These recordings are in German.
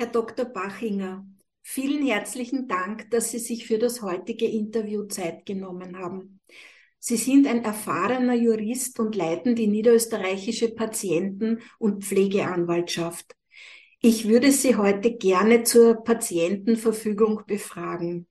Herr Dr. Bachinger, vielen herzlichen Dank, dass Sie sich für das heutige Interview Zeit genommen haben. Sie sind ein erfahrener Jurist und leiten die niederösterreichische Patienten- und Pflegeanwaltschaft. Ich würde Sie heute gerne zur Patientenverfügung befragen.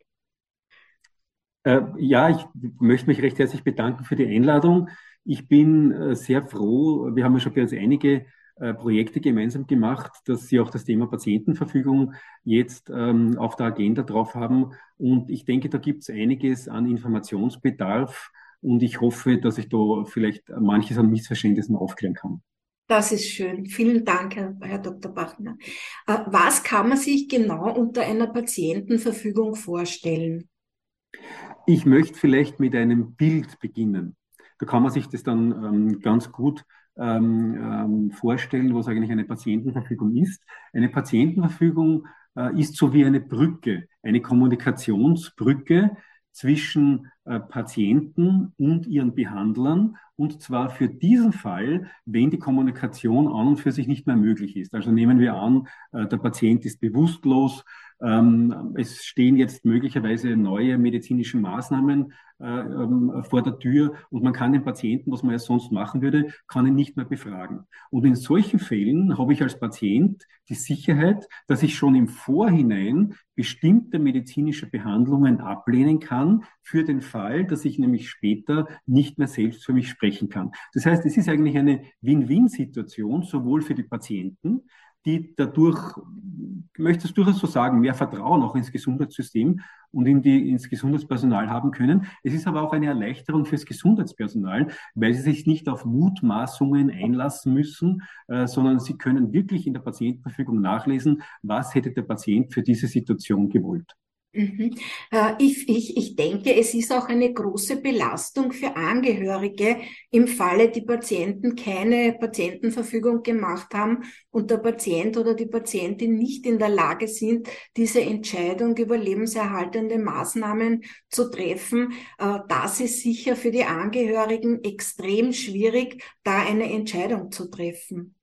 Äh, ja, ich möchte mich recht herzlich bedanken für die Einladung. Ich bin äh, sehr froh. Wir haben ja schon bereits einige Projekte gemeinsam gemacht, dass sie auch das Thema Patientenverfügung jetzt ähm, auf der Agenda drauf haben. Und ich denke, da gibt es einiges an Informationsbedarf und ich hoffe, dass ich da vielleicht manches an Missverständnissen aufklären kann. Das ist schön. Vielen Dank, Herr, Herr Dr. Bachner. Äh, was kann man sich genau unter einer Patientenverfügung vorstellen? Ich möchte vielleicht mit einem Bild beginnen. Da kann man sich das dann ähm, ganz gut ähm, ähm, vorstellen, was eigentlich eine Patientenverfügung ist. Eine Patientenverfügung äh, ist so wie eine Brücke, eine Kommunikationsbrücke zwischen Patienten und ihren Behandlern und zwar für diesen Fall, wenn die Kommunikation an und für sich nicht mehr möglich ist. Also nehmen wir an, äh, der Patient ist bewusstlos, ähm, es stehen jetzt möglicherweise neue medizinische Maßnahmen äh, ähm, vor der Tür und man kann den Patienten, was man ja sonst machen würde, kann ihn nicht mehr befragen. Und in solchen Fällen habe ich als Patient die Sicherheit, dass ich schon im Vorhinein bestimmte medizinische Behandlungen ablehnen kann für den Fall, dass ich nämlich später nicht mehr selbst für mich sprechen kann. Das heißt, es ist eigentlich eine Win-Win-Situation, sowohl für die Patienten, die dadurch, ich möchte es durchaus so sagen, mehr Vertrauen auch ins Gesundheitssystem und in die, ins Gesundheitspersonal haben können. Es ist aber auch eine Erleichterung fürs Gesundheitspersonal, weil sie sich nicht auf Mutmaßungen einlassen müssen, äh, sondern sie können wirklich in der Patientenverfügung nachlesen, was hätte der Patient für diese Situation gewollt. Mhm. Äh, ich, ich, ich denke, es ist auch eine große Belastung für Angehörige im Falle, die Patienten keine Patientenverfügung gemacht haben und der Patient oder die Patientin nicht in der Lage sind, diese Entscheidung über lebenserhaltende Maßnahmen zu treffen. Äh, das ist sicher für die Angehörigen extrem schwierig, da eine Entscheidung zu treffen.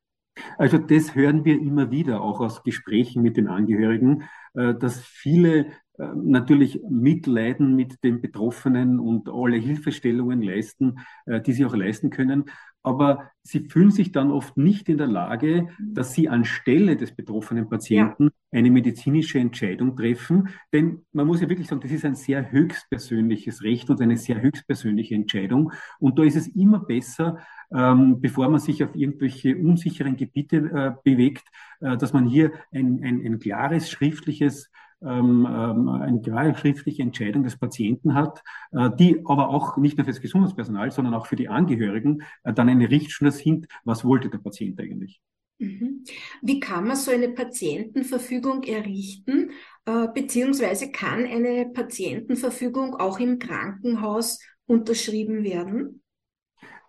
Also das hören wir immer wieder, auch aus Gesprächen mit den Angehörigen, dass viele äh, natürlich mitleiden mit den Betroffenen und alle Hilfestellungen leisten, äh, die sie auch leisten können. Aber sie fühlen sich dann oft nicht in der Lage, dass sie anstelle des betroffenen Patienten ja. eine medizinische Entscheidung treffen. Denn man muss ja wirklich sagen, das ist ein sehr höchstpersönliches Recht und eine sehr höchstpersönliche Entscheidung. Und da ist es immer besser, ähm, bevor man sich auf irgendwelche unsicheren Gebiete äh, bewegt, äh, dass man hier ein, ein, ein klares schriftliches ähm, ähm, eine klare schriftliche Entscheidung des Patienten hat, äh, die aber auch nicht nur für das Gesundheitspersonal, sondern auch für die Angehörigen äh, dann eine Richtschnur sind, was wollte der Patient eigentlich. Mhm. Wie kann man so eine Patientenverfügung errichten, äh, beziehungsweise kann eine Patientenverfügung auch im Krankenhaus unterschrieben werden?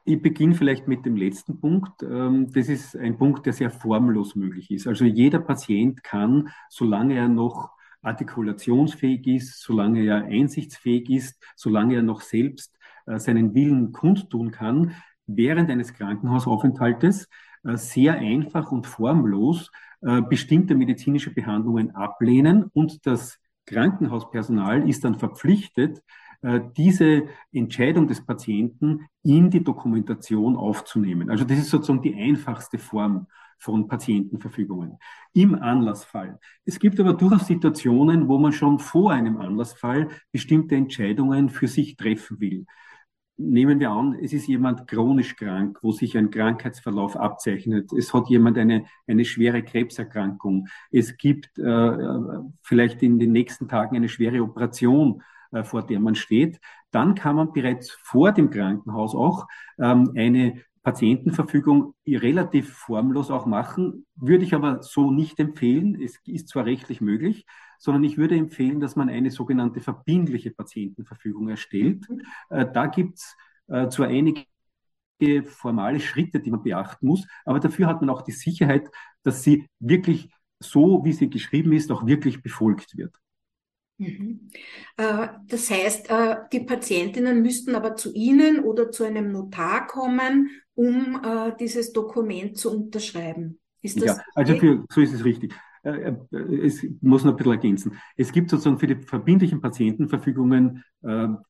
Ich beginne vielleicht mit dem letzten Punkt. Ähm, das ist ein Punkt, der sehr formlos möglich ist. Also jeder Patient kann, solange er noch artikulationsfähig ist, solange er einsichtsfähig ist, solange er noch selbst äh, seinen Willen kundtun kann, während eines Krankenhausaufenthaltes äh, sehr einfach und formlos äh, bestimmte medizinische Behandlungen ablehnen und das Krankenhauspersonal ist dann verpflichtet, diese Entscheidung des Patienten in die Dokumentation aufzunehmen. Also das ist sozusagen die einfachste Form von Patientenverfügungen im Anlassfall. Es gibt aber durchaus Situationen, wo man schon vor einem Anlassfall bestimmte Entscheidungen für sich treffen will. Nehmen wir an, es ist jemand chronisch krank, wo sich ein Krankheitsverlauf abzeichnet. Es hat jemand eine, eine schwere Krebserkrankung. Es gibt äh, vielleicht in den nächsten Tagen eine schwere Operation, äh, vor der man steht. Dann kann man bereits vor dem Krankenhaus auch ähm, eine Patientenverfügung relativ formlos auch machen, würde ich aber so nicht empfehlen. Es ist zwar rechtlich möglich, sondern ich würde empfehlen, dass man eine sogenannte verbindliche Patientenverfügung erstellt. Mhm. Äh, da gibt's äh, zwar einige formale Schritte, die man beachten muss, aber dafür hat man auch die Sicherheit, dass sie wirklich so, wie sie geschrieben ist, auch wirklich befolgt wird. Mhm. Äh, das heißt, äh, die Patientinnen müssten aber zu Ihnen oder zu einem Notar kommen, um äh, dieses Dokument zu unterschreiben. Ist das ja, also für, so ist es richtig. es muss noch ein bisschen ergänzen. Es gibt sozusagen für die verbindlichen Patientenverfügungen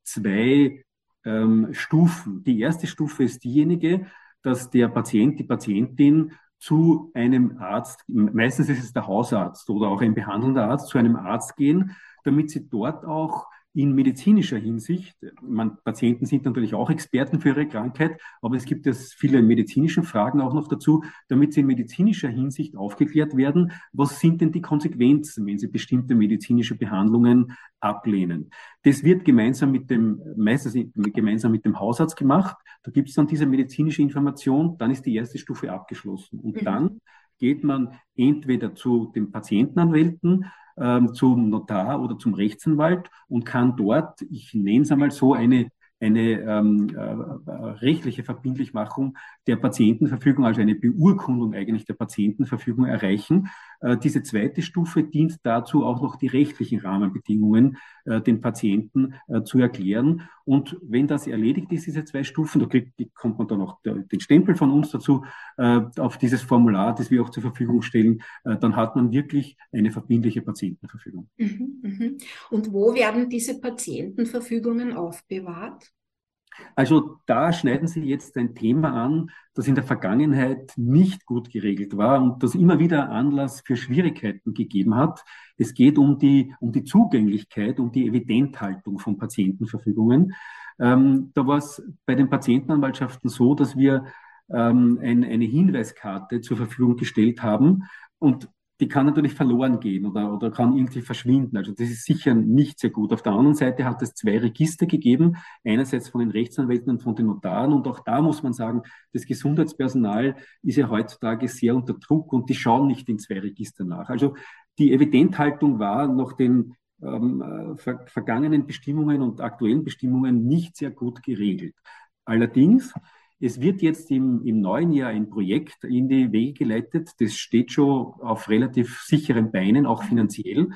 zwei ähm, Stufen. Die erste Stufe ist diejenige, dass der Patient, die Patientin zu einem Arzt, meistens ist es der Hausarzt oder auch ein behandelnder Arzt, zu einem Arzt gehen, damit sie dort auch in medizinischer Hinsicht, man, Patienten sind natürlich auch Experten für ihre Krankheit, aber es gibt es viele medizinische Fragen auch noch dazu, damit sie in medizinischer Hinsicht aufgeklärt werden, was sind denn die Konsequenzen, wenn sie bestimmte medizinische Behandlungen ablehnen. Das wird gemeinsam mit dem, meistens gemeinsam mit dem Hausarzt gemacht. Da gibt es dann diese medizinische Information, dann ist die erste Stufe abgeschlossen. Und mhm. dann geht man entweder zu den Patientenanwälten, zum Notar oder zum Rechtsanwalt und kann dort, ich nenne es einmal so, eine eine ähm, äh, rechtliche Verbindlichmachung der Patientenverfügung, also eine Beurkundung eigentlich der Patientenverfügung erreichen. Äh, diese zweite Stufe dient dazu, auch noch die rechtlichen Rahmenbedingungen äh, den Patienten äh, zu erklären. Und wenn das erledigt ist, diese zwei Stufen, da kommt man dann auch den Stempel von uns dazu auf dieses Formular, das wir auch zur Verfügung stellen, dann hat man wirklich eine verbindliche Patientenverfügung. Mhm, mhm. Und wo werden diese Patientenverfügungen aufbewahrt? Also da schneiden Sie jetzt ein Thema an, das in der Vergangenheit nicht gut geregelt war und das immer wieder Anlass für Schwierigkeiten gegeben hat. Es geht um die, um die Zugänglichkeit, um die Evidenthaltung von Patientenverfügungen. Ähm, da war es bei den Patientenanwaltschaften so, dass wir ähm, ein, eine Hinweiskarte zur Verfügung gestellt haben und die kann natürlich verloren gehen oder, oder kann irgendwie verschwinden. Also das ist sicher nicht sehr gut. Auf der anderen Seite hat es zwei Register gegeben, einerseits von den Rechtsanwälten und von den Notaren. Und auch da muss man sagen, das Gesundheitspersonal ist ja heutzutage sehr unter Druck und die schauen nicht in zwei Register nach. Also die Evidenthaltung war nach den ähm, äh, ver vergangenen Bestimmungen und aktuellen Bestimmungen nicht sehr gut geregelt. Allerdings es wird jetzt im, im neuen Jahr ein Projekt in die Wege geleitet, das steht schon auf relativ sicheren Beinen, auch finanziell,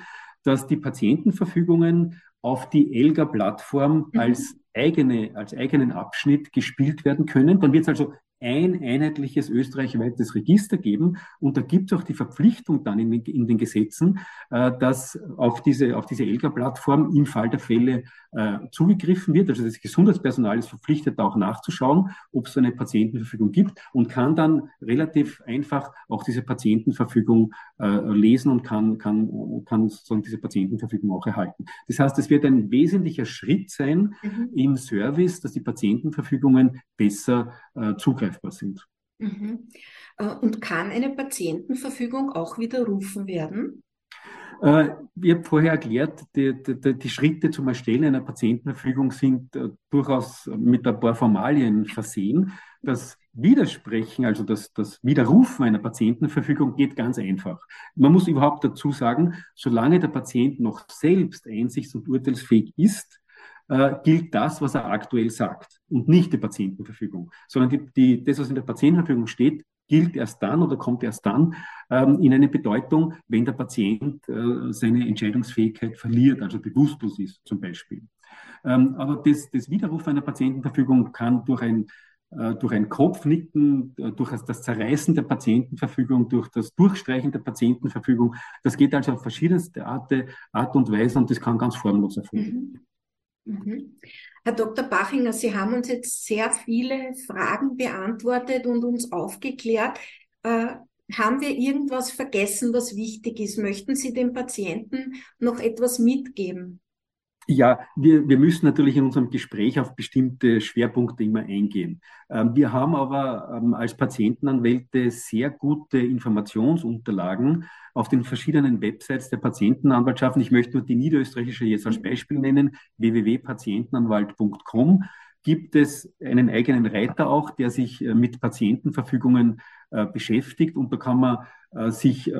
dass die Patientenverfügungen auf die ELGA-Plattform mhm. als eigene, als eigenen Abschnitt gespielt werden können. Dann wird es also ein einheitliches österreichweites Register geben. Und da gibt es auch die Verpflichtung dann in, in den Gesetzen, äh, dass auf diese, auf diese ELGA-Plattform im Fall der Fälle äh, zugegriffen wird. Also das Gesundheitspersonal ist verpflichtet, da auch nachzuschauen, ob es eine Patientenverfügung gibt und kann dann relativ einfach auch diese Patientenverfügung äh, lesen und kann, kann, kann sozusagen diese Patientenverfügung auch erhalten. Das heißt, es wird ein wesentlicher Schritt sein mhm. im Service, dass die Patientenverfügungen besser äh, zugreifbar sind. Mhm. Äh, und kann eine Patientenverfügung auch widerrufen werden? Äh, ich habe vorher erklärt, die, die, die, Schritte zum Erstellen einer Patientenverfügung sind äh, durchaus mit ein paar Formalien versehen. Das Widersprechen, also das, das Widerrufen einer Patientenverfügung geht ganz einfach. Man muss überhaupt dazu sagen, solange der Patient noch selbst einsichts- und urteilsfähig ist, äh, gilt das, was er aktuell sagt und nicht die Patientenverfügung, sondern die, die, das, was in der Patientenverfügung steht, gilt erst dann oder kommt erst dann ähm, in eine Bedeutung, wenn der Patient äh, seine Entscheidungsfähigkeit verliert, also bewusstlos ist zum Beispiel. Ähm, aber das, das Widerruf einer Patientenverfügung kann durch ein äh, durch ein Kopfnicken, äh, durch das Zerreißen der Patientenverfügung, durch das Durchstreichen der Patientenverfügung. Das geht also auf verschiedenste Art, Art und Weise und das kann ganz formlos erfolgen. Mhm. Herr Dr. Bachinger, Sie haben uns jetzt sehr viele Fragen beantwortet und uns aufgeklärt. Äh, haben wir irgendwas vergessen, was wichtig ist? Möchten Sie dem Patienten noch etwas mitgeben? Ja, wir, wir müssen natürlich in unserem Gespräch auf bestimmte Schwerpunkte immer eingehen. Ähm, wir haben aber ähm, als Patientenanwälte sehr gute Informationsunterlagen auf den verschiedenen Websites der Patientenanwaltschaften. Ich möchte nur die niederösterreichische jetzt als Beispiel nennen, www.patientenanwalt.com gibt es einen eigenen Reiter auch, der sich äh, mit Patientenverfügungen äh, beschäftigt und da kann man äh, sich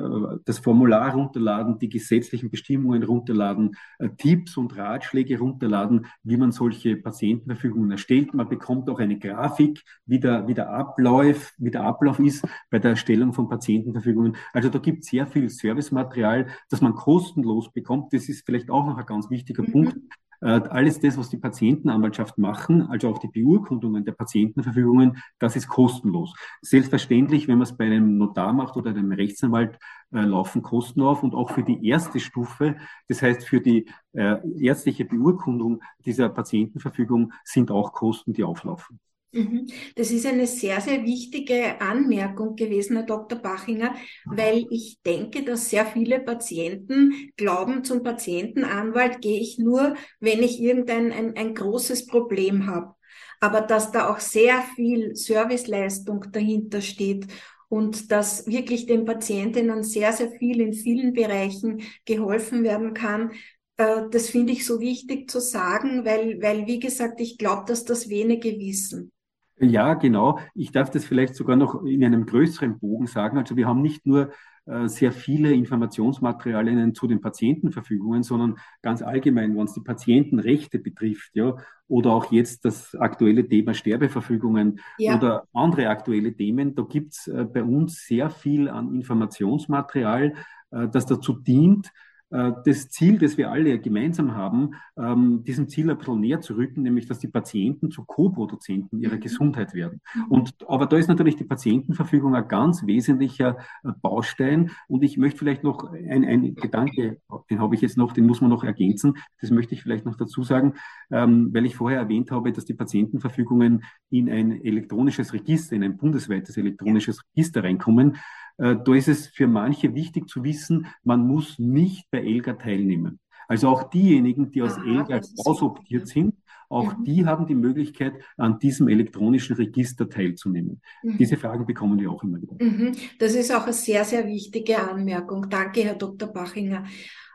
das Formular runterladen, die gesetzlichen Bestimmungen runterladen, Tipps und Ratschläge runterladen, wie man solche Patientenverfügungen erstellt. Man bekommt auch eine Grafik, wie der, wie der Ablauf, wie der Ablauf ist bei der Erstellung von Patientenverfügungen. Also da gibt es sehr viel Servicematerial, das man kostenlos bekommt. Das ist vielleicht auch noch ein ganz wichtiger mhm. Punkt. Äh, alles das, was die Patientenanwaltschaft machen, also auch die Beurkundungen der Patientenverfügungen, das ist kostenlos. Selbstverständlich, wenn man es bei einem Notar macht oder einem Rechtsanwalt, äh, laufen Kosten auf und auch für die erste Stufe, das heißt für die äh, ärztliche Beurkundung dieser Patientenverfügung sind auch Kosten, die auflaufen. Mhm. Das ist eine sehr, sehr wichtige Anmerkung gewesen, Herr Dr. Bachinger, weil ich denke, dass sehr viele Patienten glauben, zum Patientenanwalt gehe ich nur, wenn ich irgendein ein, ein großes Problem habe. Aber dass da auch sehr viel Serviceleistung dahinter steht und dass wirklich den Patientinnen sehr, sehr viel in vielen Bereichen geholfen werden kann, äh, das finde ich so wichtig zu sagen, weil, weil, wie gesagt, ich glaube, dass das wenige wissen. Ja, genau. Ich darf das vielleicht sogar noch in einem größeren Bogen sagen. Also wir haben nicht nur äh, sehr viele Informationsmaterialien zu den Patientenverfügungen, sondern ganz allgemein, wenn es die Patientenrechte betrifft, ja, oder auch jetzt das aktuelle Thema Sterbeverfügungen ja. oder andere aktuelle Themen, da gibt's äh, bei uns sehr viel an Informationsmaterial, äh, das dazu dient, das Ziel, das wir alle gemeinsam haben, ähm, diesem Ziel ein bisschen näher zu rücken, nämlich dass die Patienten zu Co-Produzenten ihrer mhm. Gesundheit werden. Mhm. Und, aber da ist natürlich die Patientenverfügung ein ganz wesentlicher äh, Baustein. Und ich möchte vielleicht noch ein, ein Gedanke, den habe ich jetzt noch, den muss man noch ergänzen. Das möchte ich vielleicht noch dazu sagen, ähm, weil ich vorher erwähnt habe, dass die Patientenverfügungen in ein elektronisches Register, in ein bundesweites elektronisches Register reinkommen. Äh, da ist es für manche wichtig zu wissen, man muss nicht bei ELGA teilnehmen. Also auch diejenigen, die aus Aha, ELGA ausoptiert sind, auch mhm. die haben die Möglichkeit, an diesem elektronischen Register teilzunehmen. Mhm. Diese Fragen bekommen wir auch immer wieder. Mhm. Das ist auch eine sehr, sehr wichtige Anmerkung. Danke, Herr Dr. Bachinger.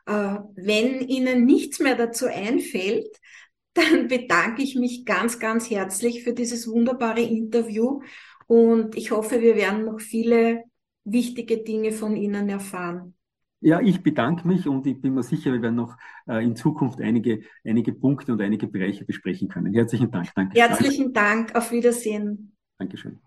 Äh, wenn Ihnen nichts mehr dazu einfällt, dann bedanke ich mich ganz, ganz herzlich für dieses wunderbare Interview und ich hoffe, wir werden noch viele wichtige Dinge von Ihnen erfahren. Ja, ich bedanke mich und ich bin mir sicher, wir werden noch äh, in Zukunft einige, einige Punkte und einige Bereiche besprechen können. Herzlichen Dank. Danke. Herzlichen Dank. Auf Wiedersehen. Dankeschön.